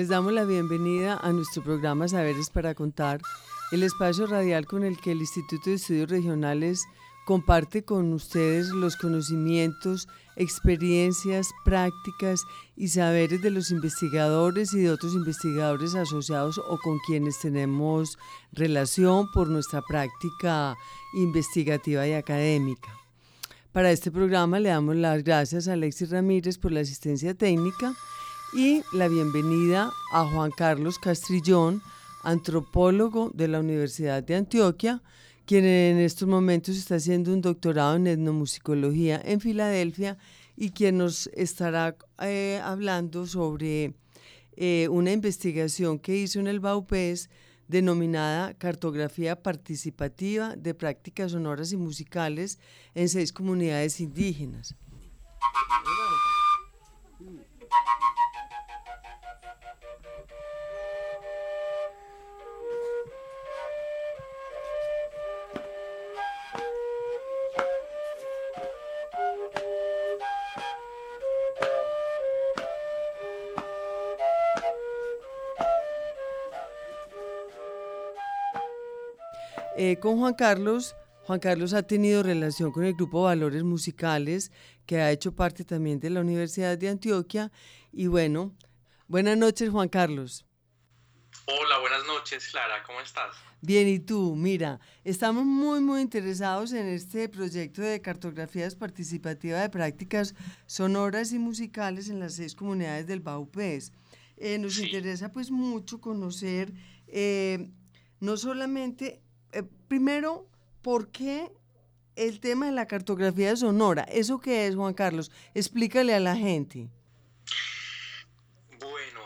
Les damos la bienvenida a nuestro programa Saberes para Contar, el espacio radial con el que el Instituto de Estudios Regionales comparte con ustedes los conocimientos, experiencias, prácticas y saberes de los investigadores y de otros investigadores asociados o con quienes tenemos relación por nuestra práctica investigativa y académica. Para este programa le damos las gracias a Alexis Ramírez por la asistencia técnica y la bienvenida a Juan Carlos Castrillón, antropólogo de la Universidad de Antioquia, quien en estos momentos está haciendo un doctorado en etnomusicología en Filadelfia y quien nos estará eh, hablando sobre eh, una investigación que hizo en el BAUPES denominada Cartografía Participativa de Prácticas Sonoras y Musicales en seis comunidades indígenas. Eh, con Juan Carlos, Juan Carlos ha tenido relación con el grupo Valores Musicales, que ha hecho parte también de la Universidad de Antioquia. Y bueno, buenas noches, Juan Carlos. Hola, buenas noches, Clara, ¿cómo estás? Bien, y tú, mira, estamos muy, muy interesados en este proyecto de cartografías participativas de prácticas sonoras y musicales en las seis comunidades del BAUPES. Eh, nos Sí. interesa pues mucho conocer eh, no solamente, eh, primero, ¿por qué el tema de la cartografía sonora? ¿Eso qué es, Juan Carlos? Explícale a la gente. Bueno,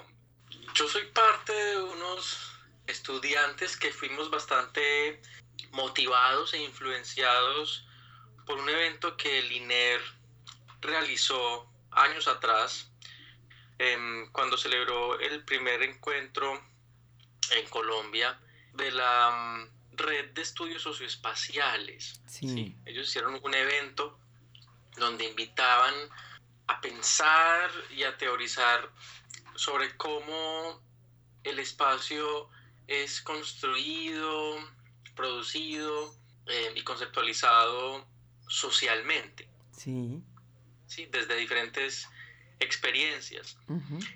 yo soy parte de unos estudiantes que fuimos bastante motivados e influenciados por un evento que el INER realizó años atrás, em, cuando celebró el primer encuentro en Colombia de la mm, red de estudios socioespaciales. Sí. ellos hicieron un evento donde invitaban a pensar y a teorizar sobre cómo el espacio es construido, producido eh, y conceptualizado socialmente, Sí. ¿sí? desde diferentes experiencias.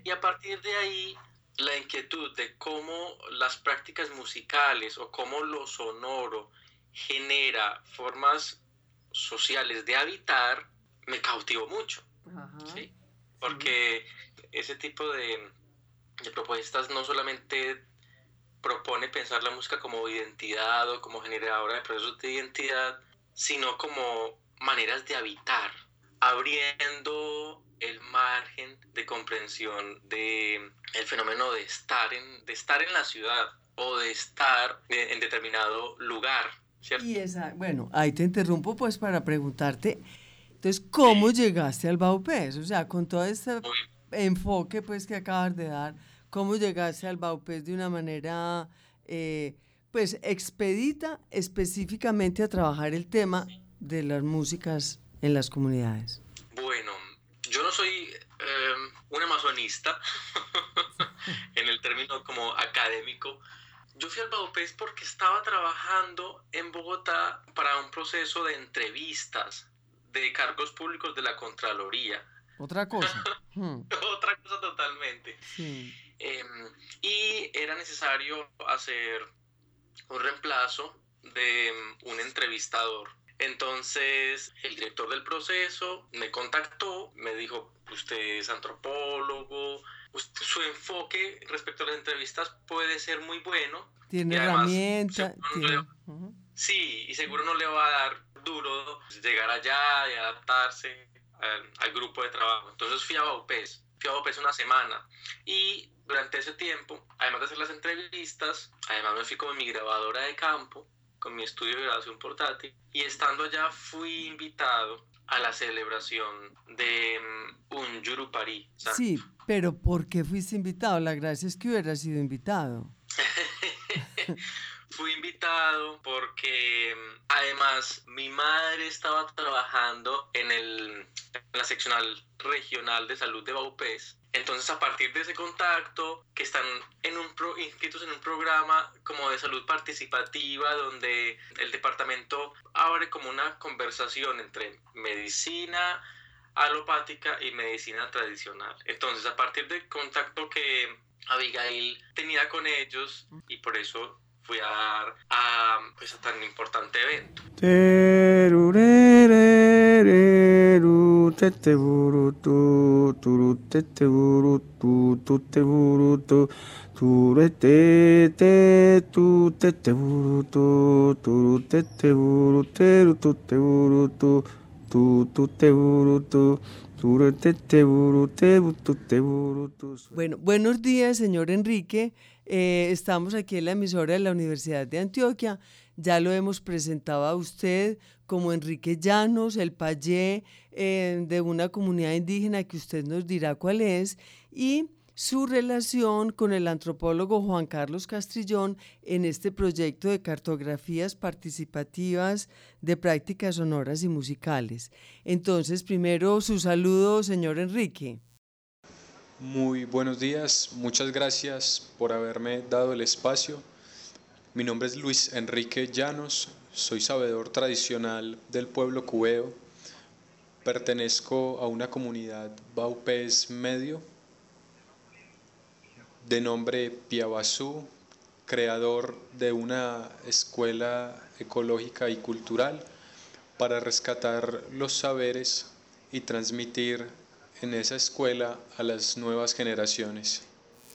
Y a partir de ahí, la inquietud de cómo las prácticas musicales o cómo lo sonoro genera formas sociales de habitar, me cautivó mucho, ajá, ¿sí? Porque ese tipo de, de propuestas no solamente propone pensar la música como identidad o como generadora de procesos de identidad, sino como maneras de habitar, abriendo el margen de comprensión de el fenómeno de estar en, de estar en la ciudad o de estar en, determinado lugar, ¿cierto? Y esa, bueno, ahí te interrumpo pues para preguntarte, entonces, ¿cómo llegaste al Baupés? O sea, con todo este Muy- enfoque pues que acabas de dar, ¿cómo llegaste al Baupés de una manera eh, pues expedita específicamente a trabajar el tema de las músicas en las comunidades? Soy eh, un amazonista en el término como académico. Yo fui al Baupés porque estaba trabajando en Bogotá para un proceso de entrevistas de cargos públicos de la Contraloría. Otra cosa. Hmm, Otra cosa totalmente. sí. Eh, y era necesario hacer un reemplazo de un entrevistador. Entonces el director del proceso me contactó, me dijo, usted es antropólogo, su enfoque respecto a las entrevistas puede ser muy bueno. Tiene herramientas. Sí, y seguro no le va a dar duro llegar allá y adaptarse al, grupo de trabajo. Entonces fui a Baupés, fui a Baupés una semana y durante ese tiempo, además de hacer las entrevistas, además me fui con mi grabadora de campo, con mi estudio de grabación portátil y estando allá fui invitado a la celebración de mm, un Yurupari. Sí, pero ¿por qué fuiste invitado? La gracia es que hubiera sido invitado. Fui invitado porque mm, además mi madre estaba trabajando en, el, la seccional regional de salud de Baupés. Entonces a partir de ese contacto, que están en un inscritos en un programa como de salud participativa, donde el departamento abre como una conversación entre medicina alopática y medicina tradicional. Entonces a partir del contacto que Abigail tenía con ellos y por eso fui a dar a, pues, a tan importante evento. bueno, buenos días, señor Enrique. Eh, estamos aquí en la emisora de la Universidad de Antioquia. Ya lo hemos presentado a usted como Enrique Llanos, el payé eh, de una comunidad indígena que usted nos dirá cuál es. Y su relación con el antropólogo Juan Carlos Castrillón en este proyecto de cartografías participativas de prácticas sonoras y musicales. Entonces, primero su saludo, señor Enrique. Muy buenos días, muchas gracias por haberme dado el espacio. Mi nombre es Luis Enrique Llanos, soy sabedor tradicional del pueblo cubeo, pertenezco a una comunidad baupés medio de nombre Piabazú, creador de una escuela ecológica y cultural para rescatar los saberes y transmitir en esa escuela a las nuevas generaciones.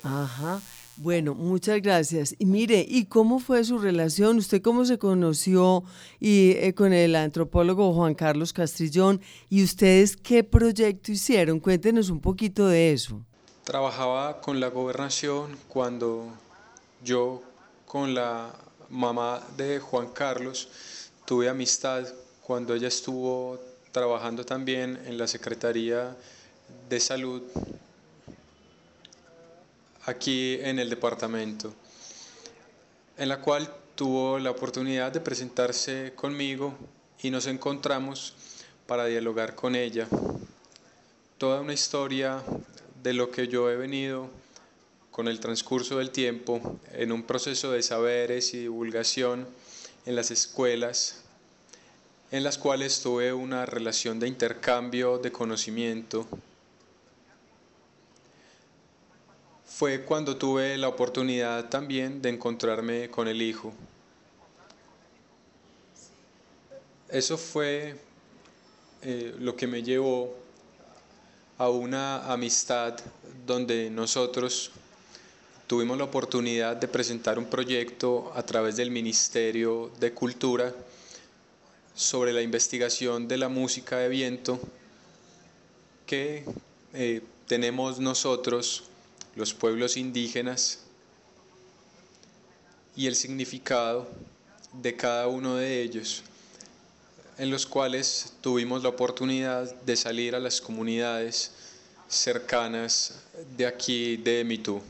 Ajá. Bueno, muchas gracias. Y mire, ¿y cómo fue su relación? ¿Usted cómo se conoció y, eh, con el antropólogo Juan Carlos Castrillón? ¿Y ustedes qué proyecto hicieron? Cuéntenos un poquito de eso. Trabajaba con la gobernación cuando yo con la mamá de Juan Carlos tuve amistad cuando ella estuvo trabajando también en la Secretaría de Salud aquí en el departamento, en la cual tuvo la oportunidad de presentarse conmigo y nos encontramos para dialogar con ella. Toda una historia de lo que yo he venido con el transcurso del tiempo en un proceso de saberes y divulgación en las escuelas, en las cuales tuve una relación de intercambio de conocimiento. Fue cuando tuve la oportunidad también de encontrarme con el Hijo. Eso fue eh, lo que me llevó a una amistad donde nosotros tuvimos la oportunidad de presentar un proyecto a través del Ministerio de Cultura sobre la investigación de la música de viento que eh, tenemos nosotros, los pueblos indígenas, y el significado de cada uno de ellos en los cuales tuvimos la oportunidad de salir a las comunidades cercanas de aquí de Mitú.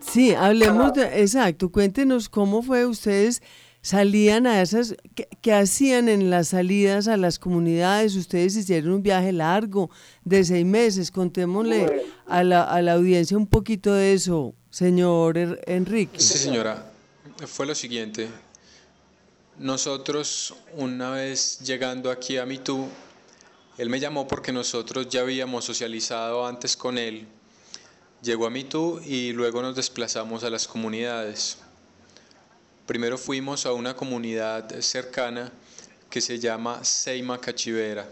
Sí, hablemos de, exacto, cuéntenos cómo fue ustedes salían a esas, ¿qué, hacían en las salidas a las comunidades? Ustedes hicieron un viaje largo de seis meses, contémosle a la, a la audiencia un poquito de eso, señor Enrique. Sí, señora, fue lo siguiente, nosotros, una vez llegando aquí a Mitú, él me llamó porque nosotros ya habíamos socializado antes con él. Llegó a Mitú y luego nos desplazamos a las comunidades. Primero fuimos a una comunidad cercana que se llama Seima Cachivera.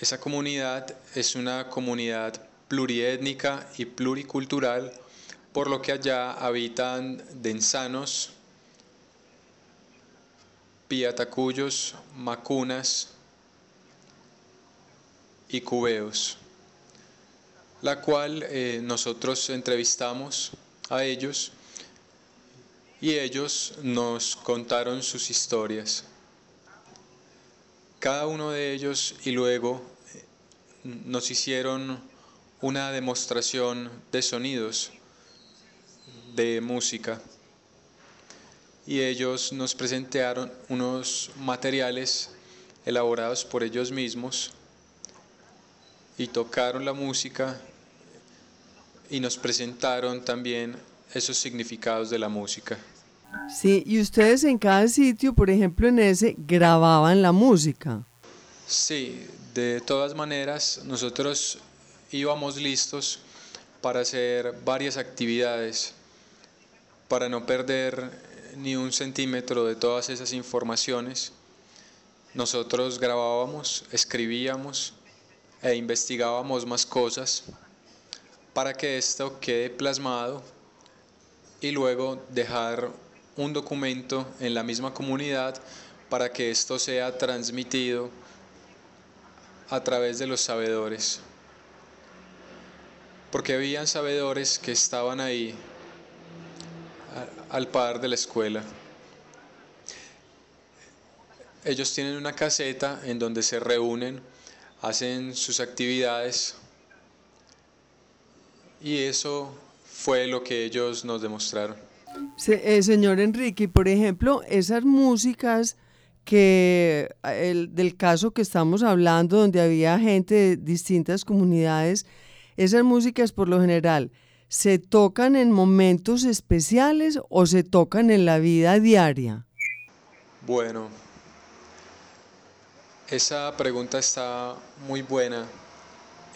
Esa comunidad es una comunidad pluriétnica y pluricultural, por lo que allá habitan densanos, piatacuyos, macunas y cubeos, la cual eh, nosotros entrevistamos a ellos y ellos nos contaron sus historias. Cada uno de ellos y luego nos hicieron una demostración de sonidos, de música. Y ellos nos presentaron unos materiales elaborados por ellos mismos y tocaron la música y nos presentaron también esos significados de la música. Sí, y ustedes en cada sitio, por ejemplo en ese, grababan la música. Sí, de todas maneras, nosotros íbamos listos para hacer varias actividades, para no perder ni un centímetro de todas esas informaciones. Nosotros grabábamos, escribíamos e investigábamos más cosas para que esto quede plasmado y luego dejar un documento en la misma comunidad para que esto sea transmitido a través de los sabedores. Porque habían sabedores que estaban ahí al par de la escuela. Ellos tienen una caseta en donde se reúnen, hacen sus actividades y eso fue lo que ellos nos demostraron. Eh, señor Enrique, por ejemplo, esas músicas que el, del caso que estamos hablando, donde había gente de distintas comunidades, esas músicas por lo general, ¿se tocan en momentos especiales o se tocan en la vida diaria? Bueno, esa pregunta está muy buena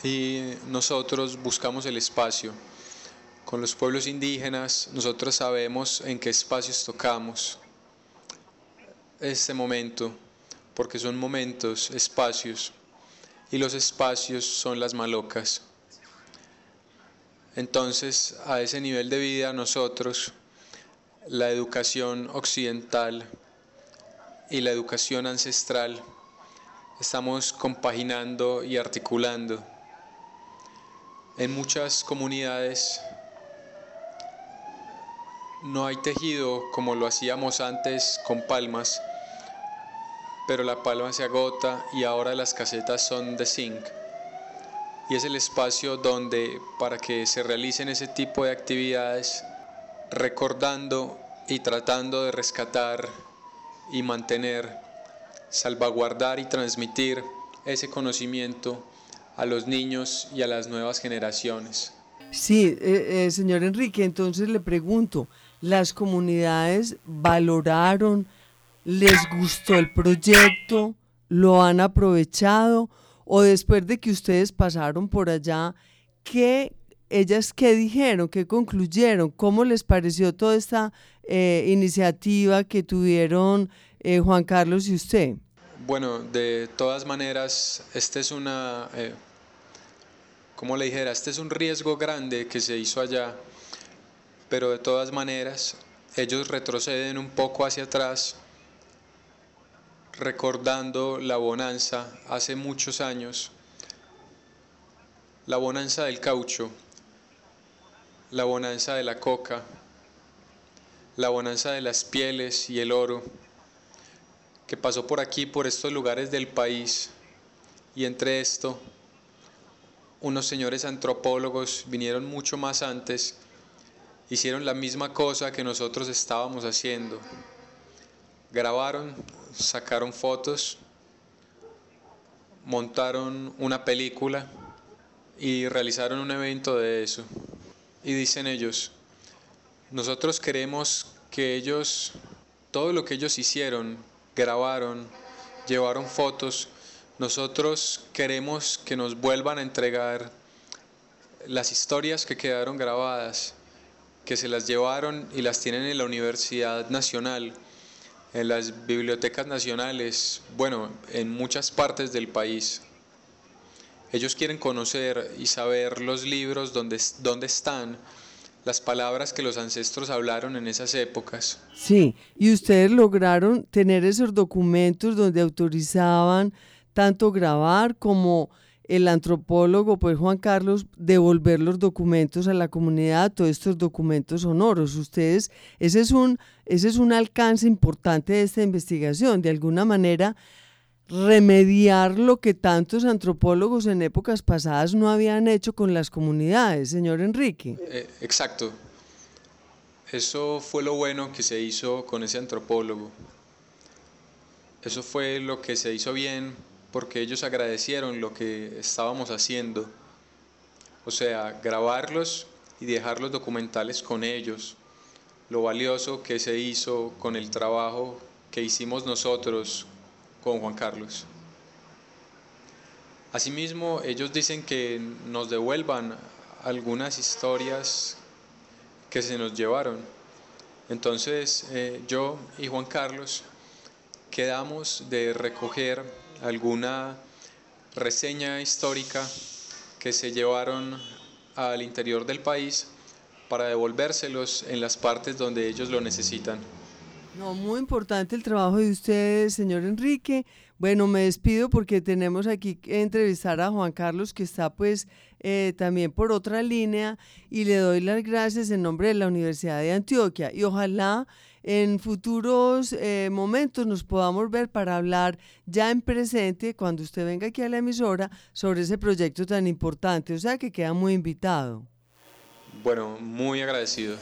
y nosotros buscamos el espacio. Con los pueblos indígenas nosotros sabemos en qué espacios tocamos este momento, porque son momentos, espacios, y los espacios son las malocas. Entonces, a ese nivel de vida nosotros, la educación occidental y la educación ancestral, estamos compaginando y articulando. En muchas comunidades no hay tejido como lo hacíamos antes con palmas, pero la palma se agota y ahora las casetas son de zinc. Y es el espacio donde para que se realicen ese tipo de actividades, recordando y tratando de rescatar y mantener, salvaguardar y transmitir ese conocimiento a los niños y a las nuevas generaciones. Sí, eh, eh, señor Enrique, entonces le pregunto, las comunidades valoraron, les gustó el proyecto, lo han aprovechado o después de que ustedes pasaron por allá, ¿qué ellas qué dijeron, qué concluyeron, cómo les pareció toda esta eh, iniciativa que tuvieron eh, Juan Carlos y usted? Bueno, de todas maneras, este es una, eh, como le dijera, este es un riesgo grande que se hizo allá pero de todas maneras ellos retroceden un poco hacia atrás, recordando la bonanza hace muchos años, la bonanza del caucho, la bonanza de la coca, la bonanza de las pieles y el oro, que pasó por aquí, por estos lugares del país, y entre esto, unos señores antropólogos vinieron mucho más antes hicieron la misma cosa que nosotros estábamos haciendo. Grabaron, sacaron fotos, montaron una película y realizaron un evento de eso. Y dicen ellos, nosotros queremos que ellos, todo lo que ellos hicieron, grabaron, llevaron fotos, nosotros queremos que nos vuelvan a entregar las historias que quedaron grabadas que se las llevaron y las tienen en la Universidad Nacional, en las bibliotecas nacionales, bueno, en muchas partes del país. Ellos quieren conocer y saber los libros donde, dónde están, las palabras que los ancestros hablaron en esas épocas. Sí, y ustedes lograron tener esos documentos donde autorizaban tanto grabar como el antropólogo, pues Juan Carlos, devolver los documentos a la comunidad, todos estos documentos sonoros. Ustedes, ese es un, ese es un alcance importante de esta investigación, de alguna manera remediar lo que tantos antropólogos en épocas pasadas no habían hecho con las comunidades, señor Enrique. Eh, exacto. Eso fue lo bueno que se hizo con ese antropólogo. Eso fue lo que se hizo bien porque ellos agradecieron lo que estábamos haciendo. O sea, grabarlos y dejar los documentales con ellos. Lo valioso que se hizo con el trabajo que hicimos nosotros con Juan Carlos. Asimismo, ellos dicen que nos devuelvan algunas historias que se nos llevaron. Entonces, eh, yo y Juan Carlos quedamos de recoger alguna reseña histórica que se llevaron al interior del país para devolvérselos en las partes donde ellos lo necesitan. No, muy importante el trabajo de ustedes, señor Enrique. Bueno, me despido porque tenemos aquí que entrevistar a Juan Carlos, que está pues eh, también por otra línea, y le doy las gracias en nombre de la Universidad de Antioquia. Y ojalá en futuros eh, momentos nos podamos ver para hablar ya en presente, cuando usted venga aquí a la emisora, sobre ese proyecto tan importante. O sea que queda muy invitado. Bueno, muy agradecido.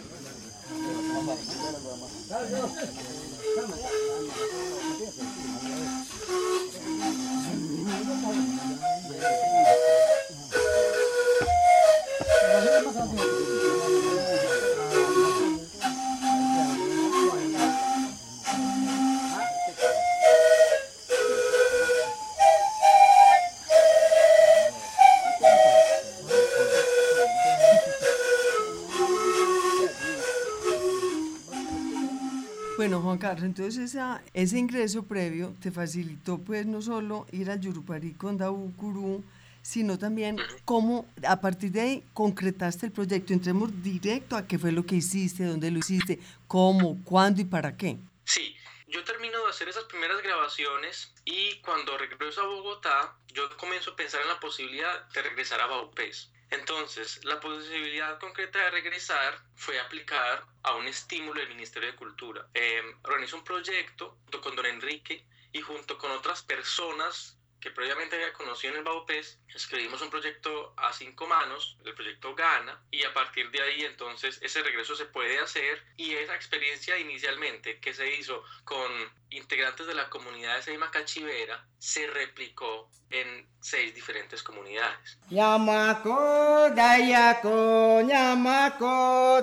Juan Carlos, entonces ese ingreso previo te facilitó pues no solo ir al Yurupari con Dabucurú, sino también cómo a partir de ahí concretaste el proyecto. Entremos directo a qué fue lo que hiciste, dónde lo hiciste, cómo, cuándo y para qué. Sí, yo termino de hacer esas primeras grabaciones y cuando regreso a Bogotá, yo comienzo a pensar en la posibilidad de regresar a Baupés. Entonces, la posibilidad concreta de regresar fue aplicar a un estímulo del Ministerio de Cultura. Eh, organizó un proyecto junto con don Enrique y junto con otras personas que previamente había conocido en el Baupés, escribimos un proyecto a cinco manos, el proyecto Gana, y a partir de ahí entonces ese regreso se puede hacer y esa experiencia inicialmente que se hizo con integrantes de la comunidad de Seima Cachivera se replicó en seis diferentes comunidades. Yamako, Dayako, Yamako,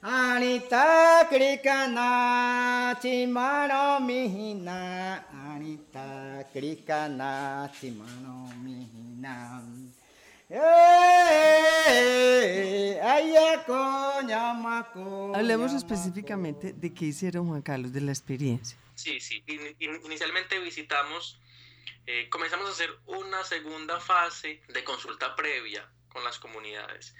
Dayako, Dayako. Anita krikana chimano mihina Anita krikana chimano mihina Hablemos específicamente de qué hicieron Juan Carlos, de la experiencia. Sí, sí. Inicialmente visitamos, eh, comenzamos a hacer una segunda fase de consulta previa con las comunidades.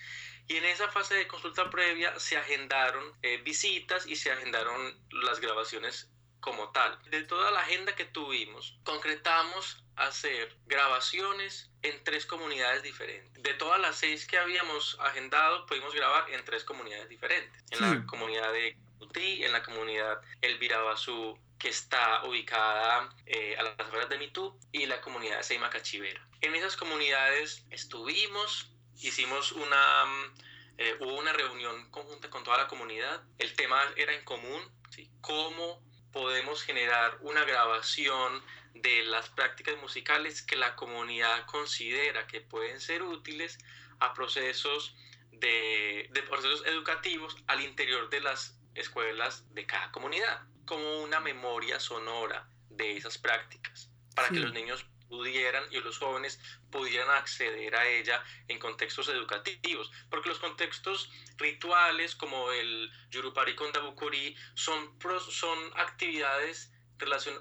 Y en esa fase de consulta previa se agendaron eh, visitas y se agendaron las grabaciones como tal. De toda la agenda que tuvimos, concretamos hacer grabaciones en tres comunidades diferentes. De todas las seis que habíamos agendado, pudimos grabar en tres comunidades diferentes. En la comunidad de Utí, en la comunidad Elvira Basú, que está ubicada eh, a las afueras de Mitú, y la comunidad de Seima Cachivera. En esas comunidades estuvimos hicimos una, mm, eh, hubo una reunión conjunta con toda la comunidad. El tema era en común, ¿sí? ¿Cómo podemos generar una grabación de las prácticas musicales que la comunidad considera que pueden ser útiles a procesos de, de procesos educativos al interior de las escuelas de cada comunidad, como una memoria sonora de esas prácticas, para que los niños pudieran y los jóvenes pudieran acceder a ella en contextos educativos, porque los contextos rituales como el Yurupari con Dabukuri son, son actividades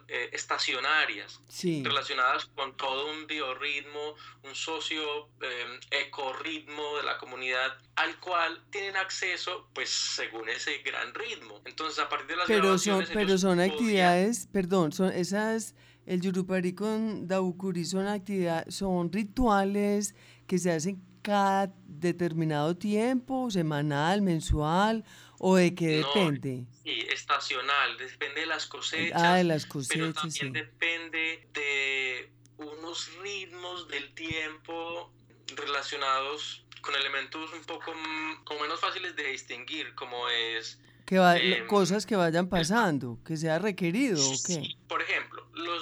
eh, estacionarias, relacionadas con todo un biorritmo, un socio eh, ecorritmo de la comunidad al cual tienen acceso pues según ese gran ritmo. Entonces a partir de las pero son, pero son actividades, perdón, son esas el Yurupari con Daukuri son actividades, son rituales que se hacen cada determinado tiempo, semanal, mensual, o de qué depende? Sí, estacional, depende de las cosechas. Ah, de las cosechas, pero también depende de unos ritmos del tiempo relacionados con elementos un poco como menos fáciles de distinguir, como es que em, cosas que vayan pasando, que sea requerido o qué. Por ejemplo, los,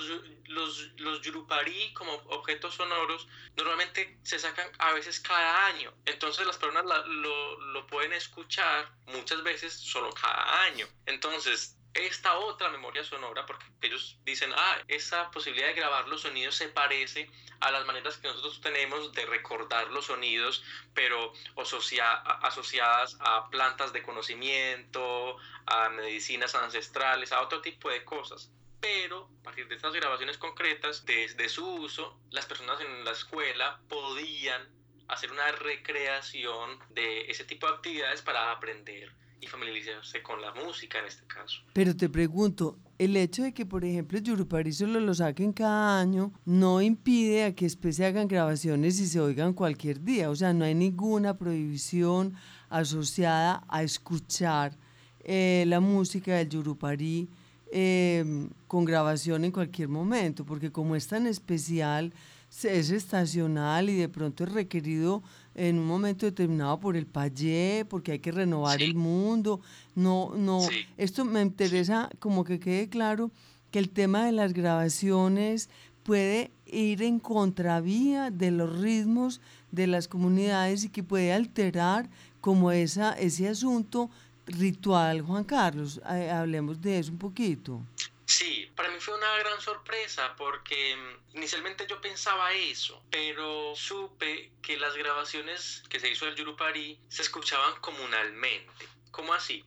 los, los yurupari como objetos sonoros normalmente se sacan a veces cada año. Entonces las personas lo, lo pueden escuchar muchas veces solo cada año. Entonces esta otra memoria sonora, porque ellos dicen, ah, esa posibilidad de grabar los sonidos se parece a las maneras que nosotros tenemos de recordar los sonidos, pero asociadas a plantas de conocimiento, a medicinas ancestrales, a otro tipo de cosas. Pero a partir de estas grabaciones concretas, desde su uso, las personas en la escuela podían hacer una recreación de ese tipo de actividades para aprender y familiarizarse con la música en este caso. Pero te pregunto, el hecho de que, por ejemplo, Yurupari solo lo saquen cada año no impide a que después se hagan grabaciones y se oigan cualquier día. O sea, no hay ninguna prohibición asociada a escuchar eh, la música del Yurupari em, con grabación en cualquier momento, porque como es tan especial, es estacional y de pronto es requerido en un momento determinado por el payé, porque hay que renovar el mundo. No, no, esto me interesa como que quede claro que el tema de las grabaciones puede ir en contravía de los ritmos de las comunidades y que puede alterar como esa, ese asunto ritual, Juan Carlos. Eh, hablemos de eso un poquito. Sí, para mí fue una gran sorpresa porque mm, inicialmente yo pensaba eso, pero supe que las grabaciones que se hizo del Yurupari se escuchaban comunalmente. ¿Cómo así?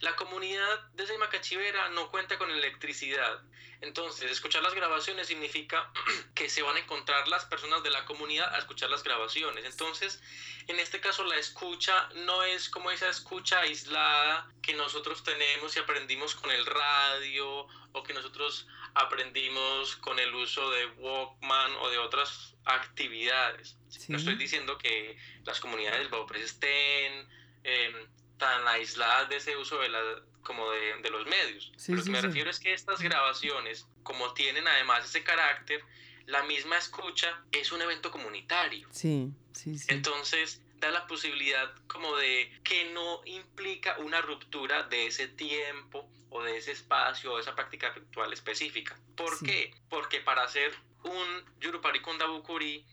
La comunidad de Seimacachivera no cuenta con electricidad. Entonces, escuchar las grabaciones significa que se van a encontrar las personas de la comunidad a escuchar las grabaciones. Entonces, en este caso, la escucha no es como esa escucha aislada que nosotros tenemos y aprendimos con el radio o que nosotros aprendimos con el uso de Walkman o de otras actividades. No estoy diciendo que las comunidades del estén em, tan aisladas de ese uso de la, como de, los medios. lo que me refiero es que estas grabaciones, como tienen además ese carácter, la misma escucha es un evento comunitario. Sí, sí, sí. Entonces, da la posibilidad como de que no implica una ruptura de ese tiempo o de ese espacio o de esa práctica ritual específica. ¿Por qué? Porque para hacer un Yurupari con Dabukuri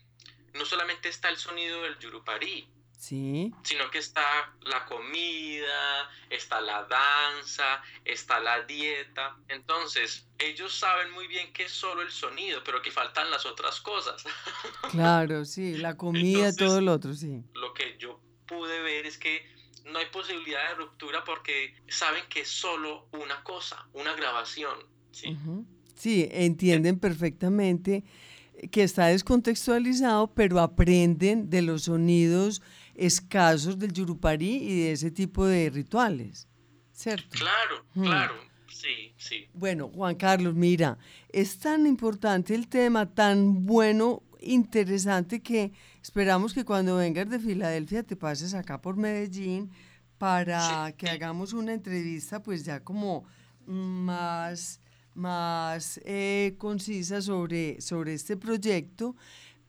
no solamente está el sonido del Yurupari, Sí. Sino que está la comida, está la danza, está la dieta. Entonces, ellos saben muy bien que es solo el sonido, pero que faltan las otras cosas. Claro, sí, la comida, todo lo otro, sí. Lo que yo pude ver es que no hay posibilidad de ruptura porque saben que es solo una cosa, una grabación. Sí, sí entienden perfectamente que está descontextualizado, pero aprenden de los sonidos escasos del Yurupari y de ese tipo de rituales, ¿cierto? Claro, hmm. claro, sí, sí. Bueno, Juan Carlos, mira, es tan importante el tema, tan bueno, interesante que esperamos que cuando vengas de Filadelfia te pases acá por Medellín para que hagamos una entrevista pues ya como más, más eh, concisa sobre, sobre este proyecto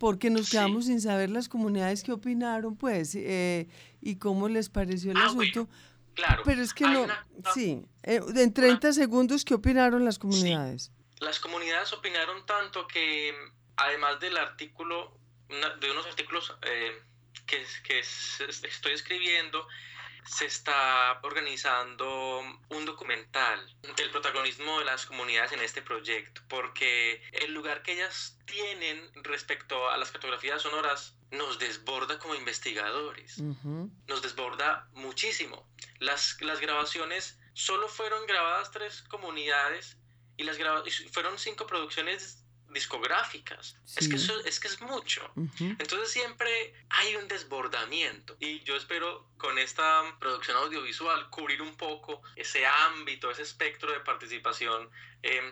porque nos quedamos sin saber las comunidades que opinaron, pues, eh, y cómo les pareció el ah, asunto. claro. Pero es que no, sí, eh, en 30 segundos, ¿qué opinaron las comunidades? Las comunidades opinaron tanto que, además del artículo, de unos artículos eh, que, que estoy escribiendo, se está organizando un documental del protagonismo de las comunidades en este proyecto, porque el lugar que ellas tienen respecto a las cartografías sonoras nos desborda como investigadores, nos desborda muchísimo. Las, las grabaciones solo fueron grabadas tres comunidades y las fueron cinco producciones discográficas. Es, que eso, es que es mucho. Entonces siempre hay un desbordamiento y yo espero con esta producción audiovisual cubrir un poco ese ámbito, ese espectro de participación em,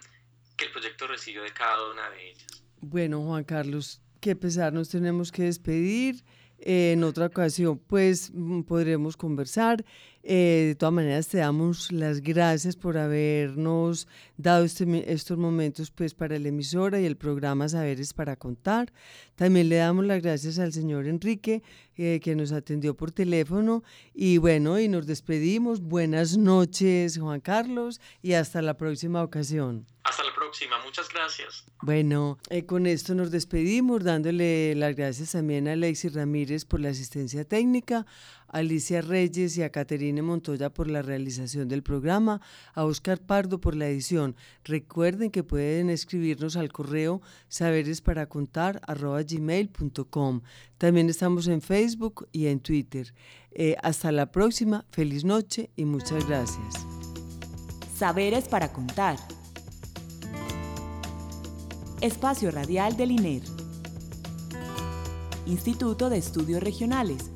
que el proyecto recibió de cada una de ellas. Bueno, Juan Carlos, qué pesar, nos tenemos que despedir. en otra ocasión, pues mm, podremos conversar. Eh, de todas maneras, te damos las gracias por habernos dado este, estos momentos pues, para la emisora y el programa Saberes para Contar. También le damos las gracias al señor Enrique eh, que nos atendió por teléfono. Y bueno, y nos despedimos. Buenas noches, Juan Carlos, y hasta la próxima ocasión. Hasta la próxima, muchas gracias. Bueno, eh, con esto nos despedimos, dándole las gracias también a Alexis Ramírez por la asistencia técnica, Alicia Reyes y a Caterine Montoya por la realización del programa, a Oscar Pardo por la edición. Recuerden que pueden escribirnos al correo saberesparacontar.gmail.com. También estamos en Facebook y en Twitter. Eh, hasta la próxima, feliz noche y muchas gracias. Saberes para contar. Espacio Radial del INER. Instituto de Estudios Regionales.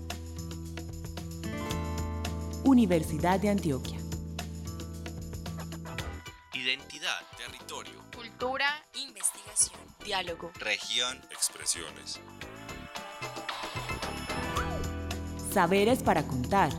Universidad de Antioquia. Identidad, territorio, cultura, investigación, diálogo, región, expresiones. Saberes para contar.